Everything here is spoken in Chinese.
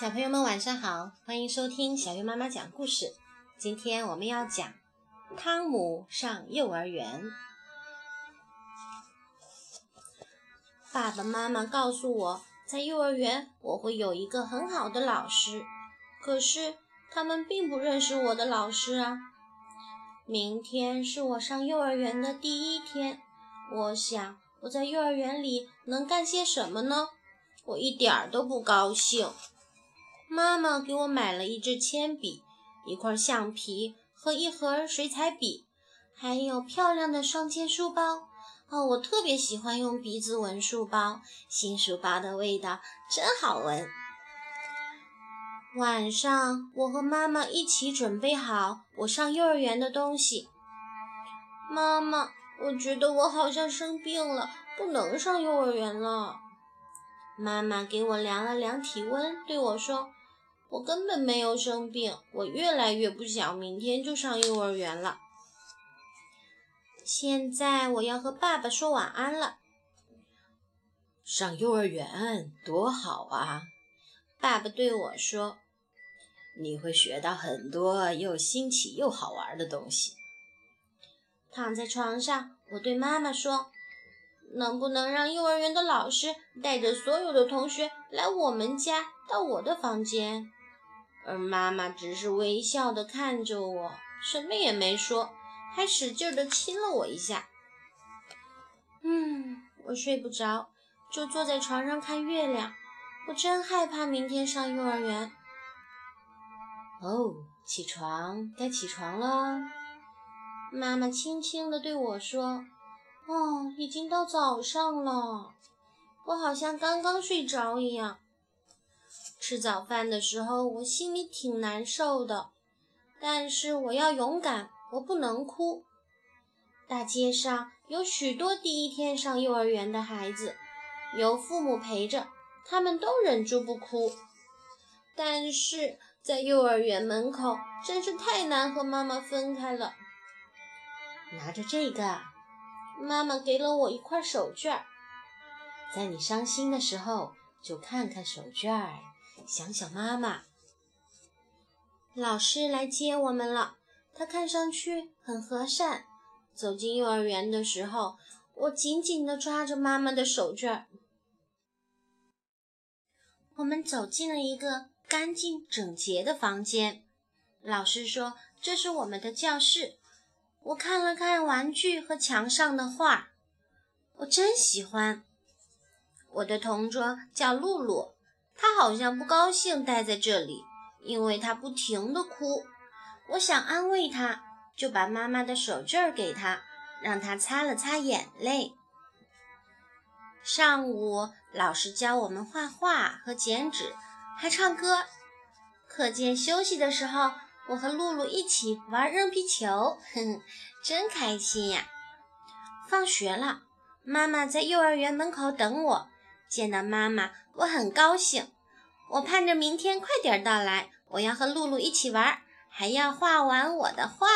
小朋友们晚上好，欢迎收听小月妈妈讲故事。今天我们要讲汤姆上幼儿园。爸爸妈妈告诉我在幼儿园我会有一个很好的老师，可是他们并不认识我的老师啊。明天是我上幼儿园的第一天，我想我在幼儿园里能干些什么呢？我一点儿都不高兴。妈妈给我买了一支铅笔、一块橡皮和一盒水彩笔，还有漂亮的双肩书包。哦，我特别喜欢用鼻子闻书包，新书包的味道真好闻。晚上，我和妈妈一起准备好我上幼儿园的东西。妈妈，我觉得我好像生病了，不能上幼儿园了。妈妈给我量了量体温，对我说。我根本没有生病，我越来越不想明天就上幼儿园了。现在我要和爸爸说晚安了。上幼儿园多好啊！爸爸对我说：“你会学到很多又新奇又好玩的东西。”躺在床上，我对妈妈说：“能不能让幼儿园的老师带着所有的同学来我们家，到我的房间？”而妈妈只是微笑地看着我，什么也没说，还使劲地亲了我一下。嗯，我睡不着，就坐在床上看月亮。我真害怕明天上幼儿园。哦，起床，该起床了。妈妈轻轻地对我说：“哦，已经到早上了。”我好像刚刚睡着一样。吃早饭的时候，我心里挺难受的，但是我要勇敢，我不能哭。大街上有许多第一天上幼儿园的孩子，有父母陪着，他们都忍住不哭。但是在幼儿园门口，真是太难和妈妈分开了。拿着这个，妈妈给了我一块手绢，在你伤心的时候，就看看手绢。想想妈妈，老师来接我们了。他看上去很和善。走进幼儿园的时候，我紧紧地抓着妈妈的手绢。我们走进了一个干净整洁的房间。老师说：“这是我们的教室。”我看了看玩具和墙上的画，我真喜欢。我的同桌叫露露。他好像不高兴待在这里，因为他不停地哭。我想安慰他，就把妈妈的手绢给他，让他擦了擦眼泪。上午，老师教我们画画和剪纸，还唱歌。课间休息的时候，我和露露一起玩扔皮球，哼哼，真开心呀！放学了，妈妈在幼儿园门口等我。见到妈妈，我很高兴。我盼着明天快点到来，我要和露露一起玩，还要画完我的画。